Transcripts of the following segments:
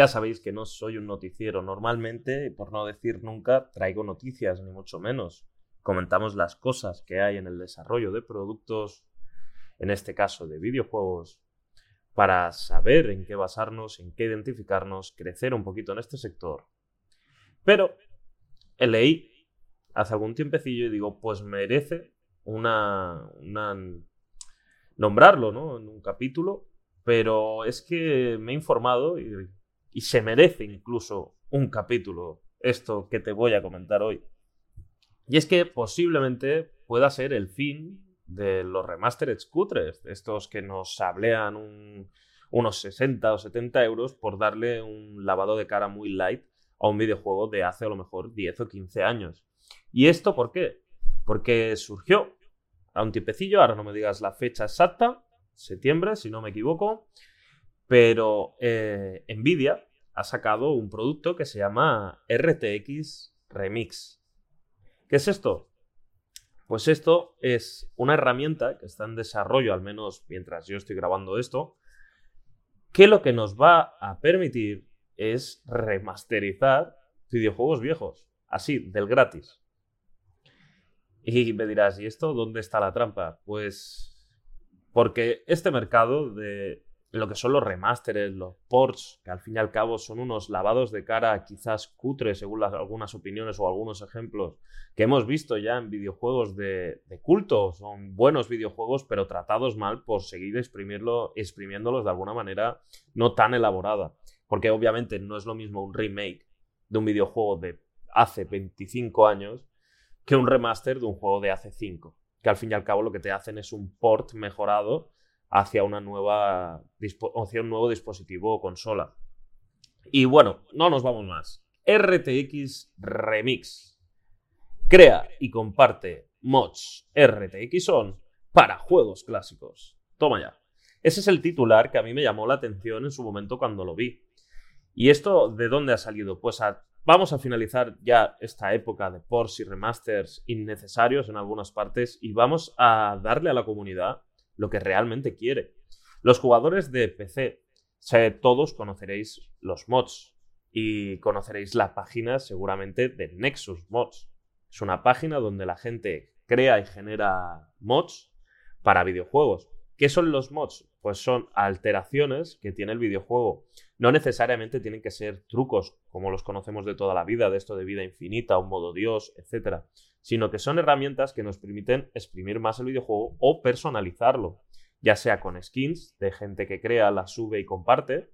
Ya sabéis que no soy un noticiero normalmente, por no decir nunca, traigo noticias, ni mucho menos. Comentamos las cosas que hay en el desarrollo de productos, en este caso de videojuegos, para saber en qué basarnos, en qué identificarnos, crecer un poquito en este sector. Pero leí hace algún tiempecillo y digo, pues merece una, una nombrarlo, ¿no? En un capítulo, pero es que me he informado y y se merece incluso un capítulo esto que te voy a comentar hoy. Y es que posiblemente pueda ser el fin de los remastered cutres, estos que nos sablean unos 60 o 70 euros por darle un lavado de cara muy light a un videojuego de hace a lo mejor 10 o 15 años. ¿Y esto por qué? Porque surgió a un tipecillo, ahora no me digas la fecha exacta, septiembre, si no me equivoco, pero eh, Nvidia ha sacado un producto que se llama RTX Remix. ¿Qué es esto? Pues esto es una herramienta que está en desarrollo, al menos mientras yo estoy grabando esto, que lo que nos va a permitir es remasterizar videojuegos viejos, así, del gratis. Y me dirás, ¿y esto dónde está la trampa? Pues porque este mercado de lo que son los remasteres, los ports, que al fin y al cabo son unos lavados de cara quizás cutres según algunas opiniones o algunos ejemplos que hemos visto ya en videojuegos de, culto. Son buenos videojuegos, pero tratados mal por seguir exprimiéndolos de alguna manera no tan elaborada. Porque obviamente no es lo mismo un remake de un videojuego de hace 25 años que un remaster de un juego de hace 5. Que al fin y al cabo lo que te hacen es un port mejorado hacia, una nueva, un nuevo dispositivo o consola. Y bueno, no nos vamos más. RTX Remix. Crea y comparte mods RTX On para juegos clásicos. Toma ya. Ese es el titular que a mí me llamó la atención en su momento cuando lo vi. ¿Y esto de dónde ha salido? Pues vamos a finalizar ya esta época de ports y remasters innecesarios en algunas partes y vamos a darle a la comunidad lo que realmente quiere. Los jugadores de PC, todos conoceréis los mods y conoceréis la página seguramente de Nexus Mods. Es una página donde la gente crea y genera mods para videojuegos. ¿Qué son los mods? Pues son alteraciones que tiene el videojuego. No necesariamente tienen que ser trucos como los conocemos de toda la vida, de esto de vida infinita, un modo Dios, etc sino que son herramientas que nos permiten exprimir más el videojuego o personalizarlo, ya sea con skins de gente que crea, la sube y comparte,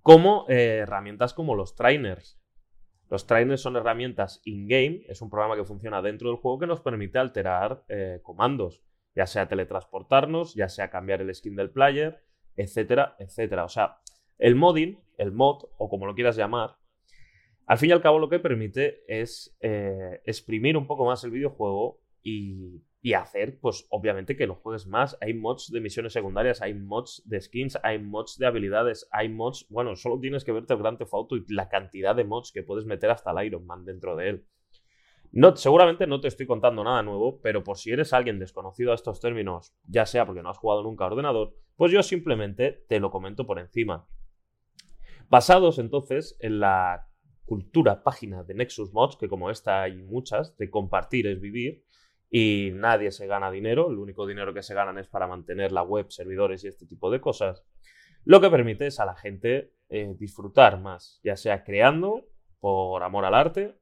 como eh, herramientas como los trainers. Los trainers son herramientas in-game, es un programa que funciona dentro del juego que nos permite alterar eh, comandos, ya sea teletransportarnos, ya sea cambiar el skin del player, etcétera, etcétera. O sea, el modding, el mod, o como lo quieras llamar, al fin y al cabo lo que permite es eh, exprimir un poco más el videojuego y, hacer, pues obviamente que lo juegues más. Hay mods de misiones secundarias, hay mods de skins, hay mods de habilidades, hay mods, bueno, solo tienes que verte el Grand Theft y la cantidad de mods que puedes meter hasta el Iron Man dentro de él. Seguramente no te estoy contando nada nuevo, pero por si eres alguien desconocido a estos términos, ya sea porque no has jugado nunca a ordenador, pues yo simplemente te lo comento por encima. Basados entonces en la cultura página de Nexus Mods, que como esta hay muchas, de compartir es vivir, y nadie se gana dinero, el único dinero que se ganan es para mantener la web, servidores y este tipo de cosas, lo que permite es a la gente eh, disfrutar más, ya sea creando por amor al arte,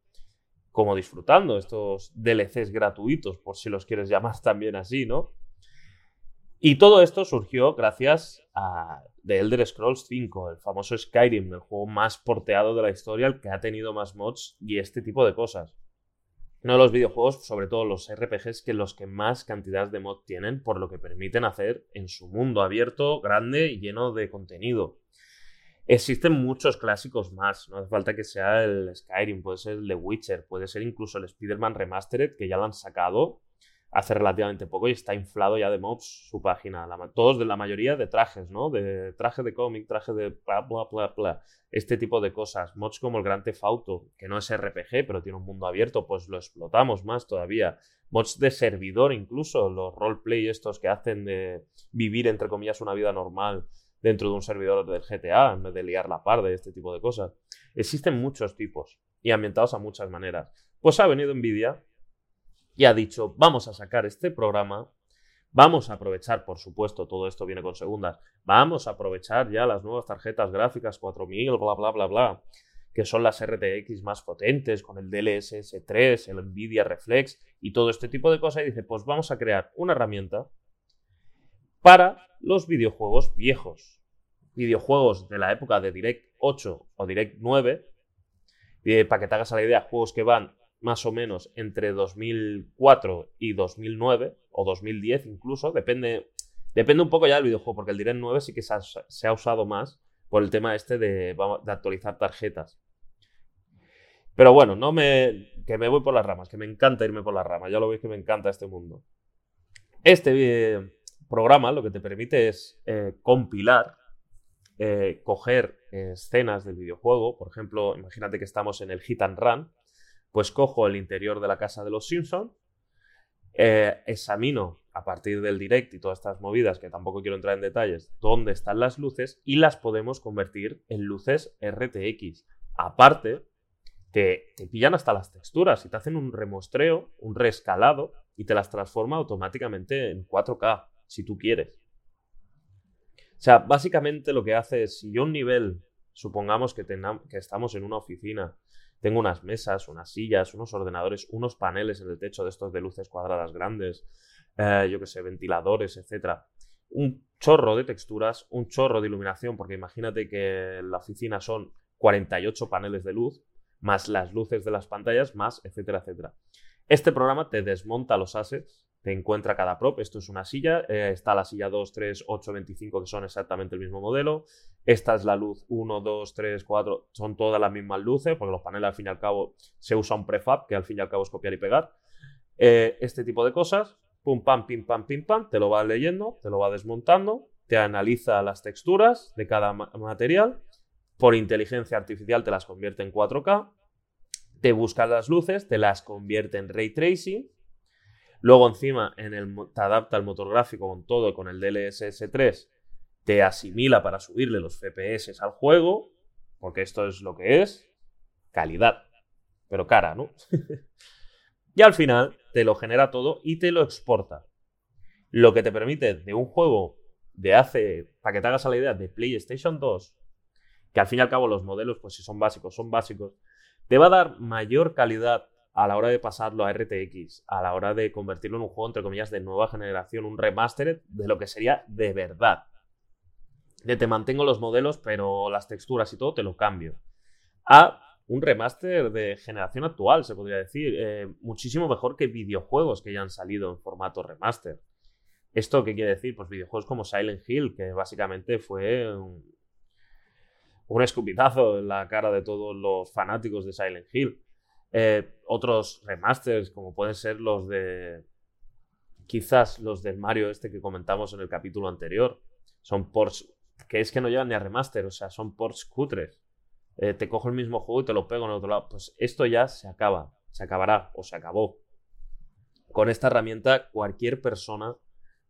como disfrutando estos DLCs gratuitos, por si los quieres llamar también así, ¿no? Y todo esto surgió gracias a The Elder Scrolls 5, el famoso Skyrim, el juego más porteado de la historia, el que ha tenido más mods y este tipo de cosas. Uno de los videojuegos, sobre todo los RPGs, que los que más cantidad de mods tienen, por lo que permiten hacer en su mundo abierto, grande y lleno de contenido. Existen muchos clásicos más, no hace falta que sea el Skyrim, puede ser el The Witcher, puede ser incluso el Spider-Man Remastered, que ya lo han sacado hace relativamente poco y está inflado ya de mobs su página. todos de la mayoría de trajes, ¿no? De traje de cómic, traje de bla, bla, bla, bla. Este tipo de cosas. Mods como el Gran Theft Auto, que no es RPG, pero tiene un mundo abierto, pues lo explotamos más todavía. Mods de servidor incluso, los roleplay estos que hacen de vivir, entre comillas, una vida normal dentro de un servidor del GTA, en vez de liar la par de este tipo de cosas. Existen muchos tipos y ambientados a muchas maneras. Pues ha venido Nvidia y ha dicho, vamos a sacar este programa, vamos a aprovechar, por supuesto, todo esto viene con segundas, vamos a aprovechar ya las nuevas tarjetas gráficas 4000, bla, bla, bla, bla, que son las RTX más potentes, con el DLSS 3, el Nvidia Reflex y todo este tipo de cosas, y dice, pues vamos a crear una herramienta para los videojuegos viejos. Videojuegos de la época de Direct 8 o Direct 9, eh, para que te hagas la idea, juegos que van más o menos entre 2004 y 2009, o 2010 incluso, depende, depende un poco ya del videojuego, porque el Direct 9 sí que se ha, usado más por el tema este de, actualizar tarjetas. Pero bueno, no me, que me voy por las ramas, que me encanta irme por las ramas, ya lo veis que me encanta este mundo. Este eh, programa lo que te permite es eh, compilar, eh, coger escenas del videojuego, por ejemplo, imagínate que estamos en el Hit and Run, pues cojo el interior de la casa de los Simpsons, eh, examino a partir del direct y todas estas movidas, que tampoco quiero entrar en detalles, dónde están las luces y las podemos convertir en luces RTX. Aparte, te, te pillan hasta las texturas y te hacen un remostreo, un reescalado y te las transforma automáticamente en 4K, si tú quieres. O sea, básicamente lo que hace es, si yo un nivel, supongamos que, que estamos en una oficina tengo unas mesas, unas sillas, unos ordenadores, unos paneles en el techo de estos de luces cuadradas grandes, eh, yo que sé, ventiladores, etc. Un chorro de texturas, un chorro de iluminación, porque imagínate que la oficina son 48 paneles de luz, más las luces de las pantallas, más, etcétera, etcétera. Este programa te desmonta los assets te encuentra cada prop. Esto es una silla. Eh, está la silla 2, 3, 8, 25, que son exactamente el mismo modelo. Esta es la luz 1, 2, 3, 4. Son todas las mismas luces, porque los paneles al fin y al cabo se usa un prefab, que al fin y al cabo es copiar y pegar. Eh, este tipo de cosas. Pum, pam, pim, pam, pim, pam. Te lo va leyendo, te lo va desmontando. Te analiza las texturas de cada material. Por inteligencia artificial te las convierte en 4K. Te busca las luces, te las convierte en ray tracing Luego encima en el, te adapta el motor gráfico con todo, con el DLSS 3, te asimila para subirle los FPS al juego, porque esto es lo que es, calidad, pero cara, ¿no? y al final te lo genera todo y te lo exporta. Lo que te permite de un juego de hace, para que te hagas a la idea, de PlayStation 2, que al fin y al cabo los modelos, pues si son básicos, son básicos, te va a dar mayor calidad a la hora de pasarlo a RTX, a la hora de convertirlo en un juego, entre comillas, de nueva generación, un remaster de lo que sería de verdad. De te mantengo los modelos, pero las texturas y todo te lo cambio. A un remaster de generación actual, se podría decir. Eh, muchísimo mejor que videojuegos que ya han salido en formato remaster. ¿Esto qué quiere decir? Pues videojuegos como Silent Hill, que básicamente fue un, un escupitazo en la cara de todos los fanáticos de Silent Hill. Eh, otros remasters, como pueden ser los de. Quizás los del Mario este que comentamos en el capítulo anterior. Son ports que es que no llevan ni a remaster, o sea, son ports cutres. Eh, te cojo el mismo juego y te lo pego en otro lado. Pues esto ya se acaba, se acabará o se acabó. Con esta herramienta, cualquier persona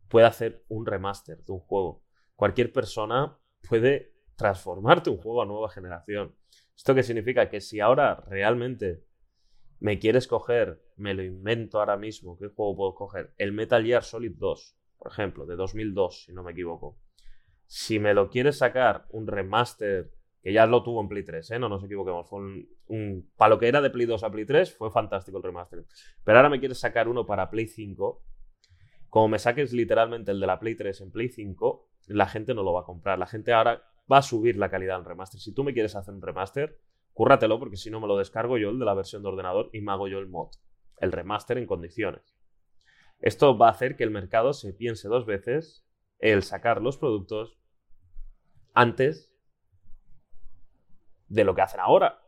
puede hacer un remaster de un juego. Cualquier persona puede transformarte un juego a nueva generación. ¿Esto qué significa? Que si ahora realmente me quieres coger, me lo invento ahora mismo, ¿qué juego puedo coger? El Metal Gear Solid 2, por ejemplo, de 2002, si no me equivoco. Si me lo quieres sacar un remaster, que ya lo tuvo en Play 3, ¿eh? no nos equivoquemos, fue un, para lo que era de Play 2 a Play 3, fue fantástico el remaster. Pero ahora me quieres sacar uno para Play 5, como me saques literalmente el de la Play 3 en Play 5, la gente no lo va a comprar. La gente ahora va a subir la calidad del remaster. Si tú me quieres hacer un remaster, Cúrratelo porque si no me lo descargo yo el de la versión de ordenador y me hago yo el mod, el remaster en condiciones. Esto va a hacer que el mercado se piense dos veces el sacar los productos antes de lo que hacen ahora.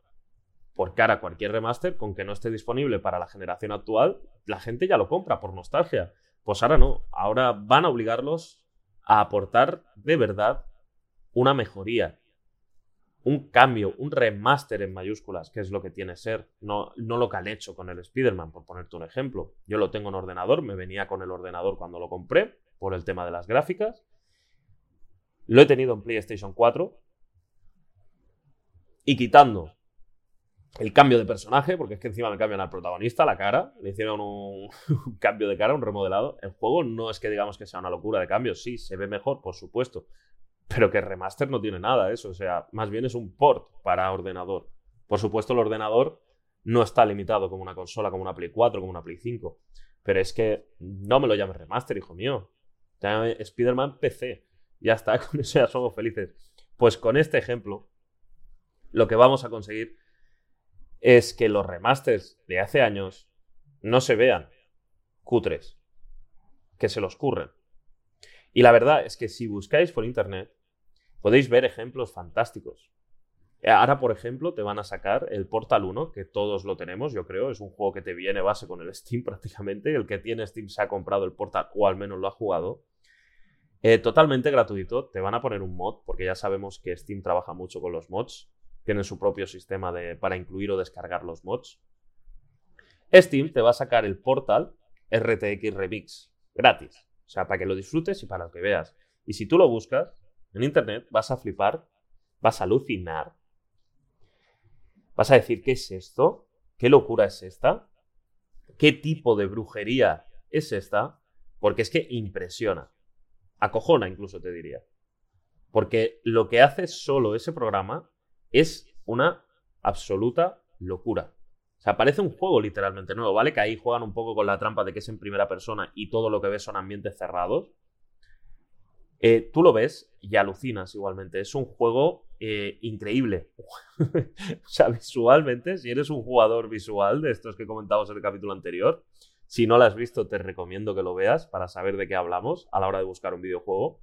Porque ahora cualquier remaster, con que no esté disponible para la generación actual, la gente ya lo compra por nostalgia. Pues ahora no, ahora van a obligarlos a aportar de verdad una mejoría, un cambio, un remaster en mayúsculas, que es lo que tiene ser, no, no lo que han hecho con el Spider-Man, por ponerte un ejemplo. Yo lo tengo en ordenador, me venía con el ordenador cuando lo compré, por el tema de las gráficas. Lo he tenido en PlayStation 4. Y quitando el cambio de personaje, porque es que encima me cambian al protagonista, la cara, le hicieron un, cambio de cara, un remodelado. El juego no es que digamos que sea una locura de cambios, sí, se ve mejor, por supuesto, pero que remaster no tiene nada eso, o sea, más bien es un port para ordenador. Por supuesto, el ordenador no está limitado como una consola, como una Play 4, como una Play 5, pero es que no me lo llames remaster, hijo mío. Spider-Man PC. Ya está, con eso ya somos felices. Pues con este ejemplo, lo que vamos a conseguir es que los remasters de hace años no se vean cutres, que se los curren. Y la verdad es que si buscáis por internet, podéis ver ejemplos fantásticos. Ahora, por ejemplo, te van a sacar el Portal 1, que todos lo tenemos, yo creo. Es un juego que te viene base con el Steam prácticamente. El que tiene Steam se ha comprado el Portal o al menos lo ha jugado. Eh, totalmente gratuito. Te van a poner un mod, porque ya sabemos que Steam trabaja mucho con los mods tienen su propio sistema de, para incluir o descargar los mods. Steam te va a sacar el portal RTX Remix gratis. O sea, para que lo disfrutes y para que veas. Y si tú lo buscas en internet, vas a flipar, vas a alucinar. Vas a decir, ¿qué es esto? ¿Qué locura es esta? ¿Qué tipo de brujería es esta? Porque es que impresiona. Acojona incluso te diría. Porque lo que hace solo ese programa es una absoluta locura. O sea, parece un juego literalmente nuevo, ¿vale? Que ahí juegan un poco con la trampa de que es en primera persona y todo lo que ves son ambientes cerrados. Eh, tú lo ves y alucinas igualmente. Es un juego eh, increíble. o sea, visualmente, si eres un jugador visual de estos que comentamos en el capítulo anterior, si no lo has visto, te recomiendo que lo veas para saber de qué hablamos a la hora de buscar un videojuego.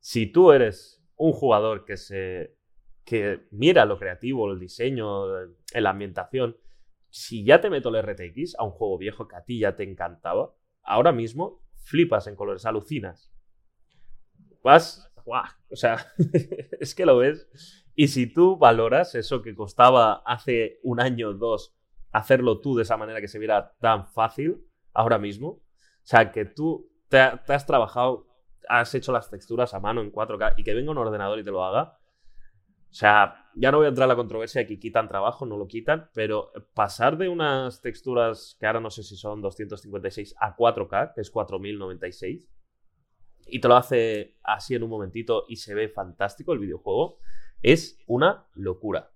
Si tú eres un jugador que se que mira lo creativo, el diseño, la ambientación. Si ya te meto el RTX a un juego viejo que a ti ya te encantaba, ahora mismo flipas en colores, alucinas. Vas, o sea, es que lo ves. Y si tú valoras eso que costaba hace un año o dos hacerlo tú de esa manera que se viera tan fácil ahora mismo, o sea, que tú te, te has trabajado, has hecho las texturas a mano en 4K y que venga un ordenador y te lo haga, o sea, ya no voy a entrar en la controversia de que quitan trabajo, no lo quitan, pero pasar de unas texturas que ahora no sé si son 256 a 4K, que es 4096, y te lo hace así en un momentito y se ve fantástico el videojuego, es una locura.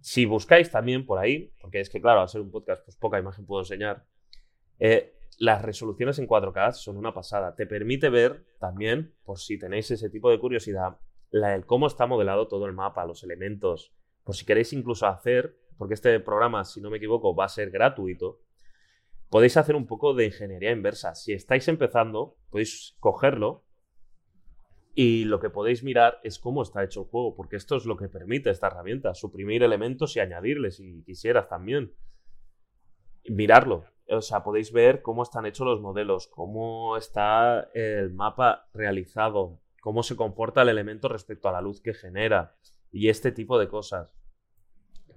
Si buscáis también por ahí, porque es que claro, al ser un podcast, pues poca imagen puedo enseñar, eh, las resoluciones en 4K son una pasada. Te permite ver también, por si tenéis ese tipo de curiosidad, el cómo está modelado todo el mapa, los elementos. Por si queréis incluso hacer, porque este programa, si no me equivoco, va a ser gratuito, podéis hacer un poco de ingeniería inversa. Si estáis empezando, podéis cogerlo y lo que podéis mirar es cómo está hecho el juego, porque esto es lo que permite esta herramienta, suprimir elementos y añadirles si quisieras también. Mirarlo. O sea, podéis ver cómo están hechos los modelos, cómo está el mapa realizado, cómo se comporta el elemento respecto a la luz que genera y este tipo de cosas.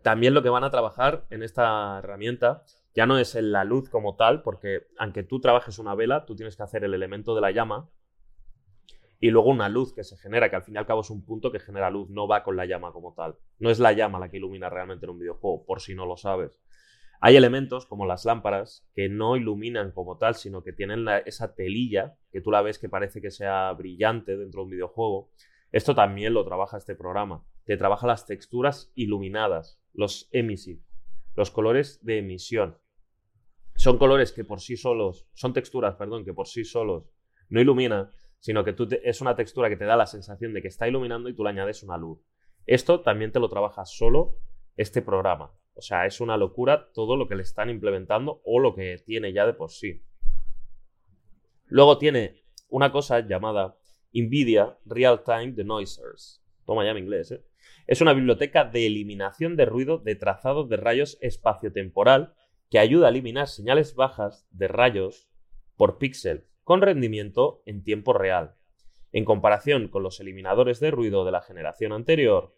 También lo que van a trabajar en esta herramienta ya no es en la luz como tal, porque aunque tú trabajes una vela, tú tienes que hacer el elemento de la llama y luego una luz que se genera, que al fin y al cabo es un punto que genera luz, no va con la llama como tal. No es la llama la que ilumina realmente en un videojuego, por si no lo sabes. Hay elementos como las lámparas que no iluminan como tal, sino que tienen esa telilla que tú la ves que parece que sea brillante dentro de un videojuego. Esto también lo trabaja este programa. Te trabaja las texturas iluminadas, los emissive, los colores de emisión. Son colores que por sí solos, son texturas, perdón, que por sí solos no iluminan, sino que tú es una textura que te da la sensación de que está iluminando y tú le añades una luz. Esto también te lo trabaja solo este programa. O sea, es una locura todo lo que le están implementando o lo que tiene ya de por sí. Luego tiene una cosa llamada NVIDIA Real Time Denoisers. toma ya mi inglés, ¿eh? Es una biblioteca de eliminación de ruido de trazado de rayos espaciotemporal que ayuda a eliminar señales bajas de rayos por píxel con rendimiento en tiempo real. En comparación con los eliminadores de ruido de la generación anterior,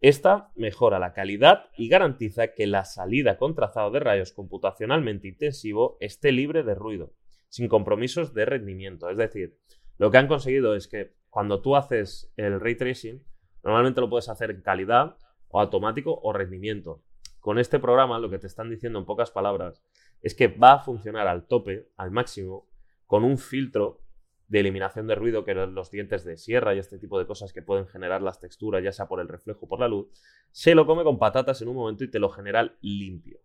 esta mejora la calidad y garantiza que la salida con trazado de rayos computacionalmente intensivo esté libre de ruido, sin compromisos de rendimiento. Es decir, lo que han conseguido es que cuando tú haces el ray tracing, normalmente lo puedes hacer en calidad o automático o rendimiento. Con este programa lo que te están diciendo en pocas palabras es que va a funcionar al tope, al máximo, con un filtro de eliminación de ruido, que los dientes de sierra y este tipo de cosas que pueden generar las texturas, ya sea por el reflejo o por la luz, se lo come con patatas en un momento y te lo genera limpio.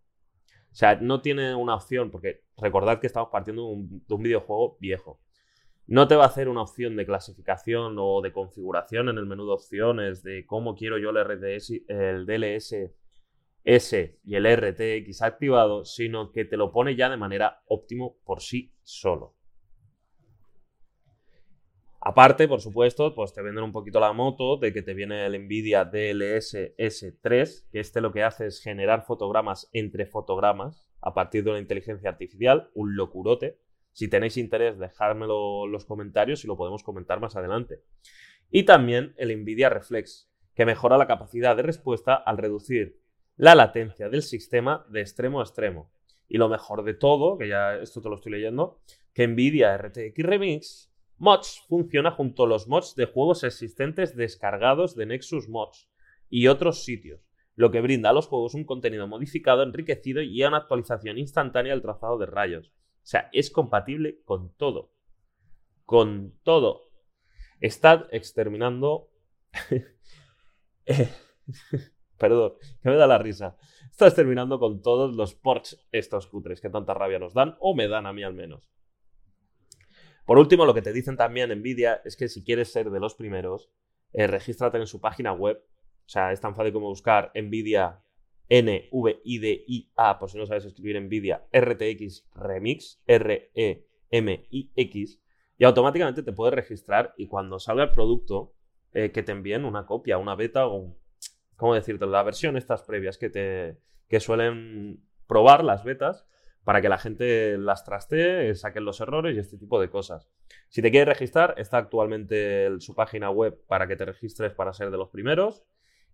O sea, no tiene una opción, porque recordad que estamos partiendo de un, videojuego viejo. No te va a hacer una opción de clasificación o de configuración en el menú de opciones de cómo quiero yo el, RDS, el DLS S y el RTX activado, sino que te lo pone ya de manera óptimo por sí solo. Aparte, por supuesto, pues te venden un poquito la moto de que te viene el Nvidia DLS S3, que este lo que hace es generar fotogramas entre fotogramas a partir de una inteligencia artificial, un locurote. Si tenéis interés, dejármelo en los comentarios y lo podemos comentar más adelante. Y también el Nvidia Reflex, que mejora la capacidad de respuesta al reducir la latencia del sistema de extremo a extremo. Y lo mejor de todo, que ya esto te lo estoy leyendo, que Nvidia RTX Remix Mods funciona junto a los mods de juegos existentes descargados de Nexus Mods y otros sitios, lo que brinda a los juegos un contenido modificado, enriquecido y una actualización instantánea del trazado de rayos. O sea, es compatible con todo. Con todo. Está exterminando... Eh, perdón, que me da la risa. Está exterminando con todos los ports estos cutres que tanta rabia nos dan, o me dan a mí al menos. Por último, lo que te dicen también Nvidia es que si quieres ser de los primeros, eh, regístrate en su página web. O sea, es tan fácil como buscar Nvidia NVIDIA, por si no sabes escribir Nvidia RTX Remix, R-E-M-I-X, y automáticamente te puedes registrar y cuando salga el producto, eh, que te envíen una copia, una beta o, ¿cómo decirte? La versión estas previas que te que suelen probar las betas para que la gente las trastee, saquen los errores y este tipo de cosas. Si te quieres registrar, está actualmente su página web para que te registres para ser de los primeros.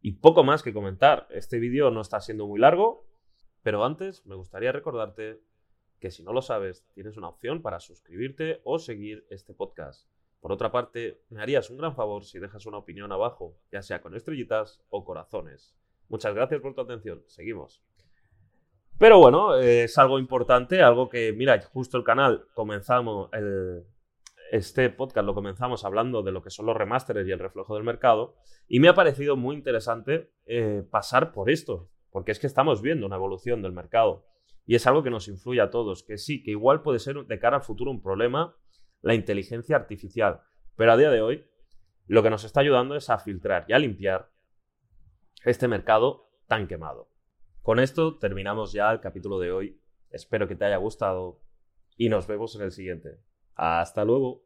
Y poco más que comentar. Este vídeo no está siendo muy largo, pero antes me gustaría recordarte que si no lo sabes, tienes una opción para suscribirte o seguir este podcast. Por otra parte, me harías un gran favor si dejas una opinión abajo, ya sea con estrellitas o corazones. Muchas gracias por tu atención. Seguimos. Pero bueno, es algo importante, algo que, mira, justo el canal comenzamos, este podcast lo comenzamos hablando de lo que son los remasteres y el reflejo del mercado, y me ha parecido muy interesante eh, pasar por esto, porque es que estamos viendo una evolución del mercado, y es algo que nos influye a todos, que sí, que igual puede ser de cara al futuro un problema la inteligencia artificial, pero a día de hoy lo que nos está ayudando es a filtrar y a limpiar este mercado tan quemado. Con esto terminamos ya el capítulo de hoy. Espero que te haya gustado y nos vemos en el siguiente. Hasta luego.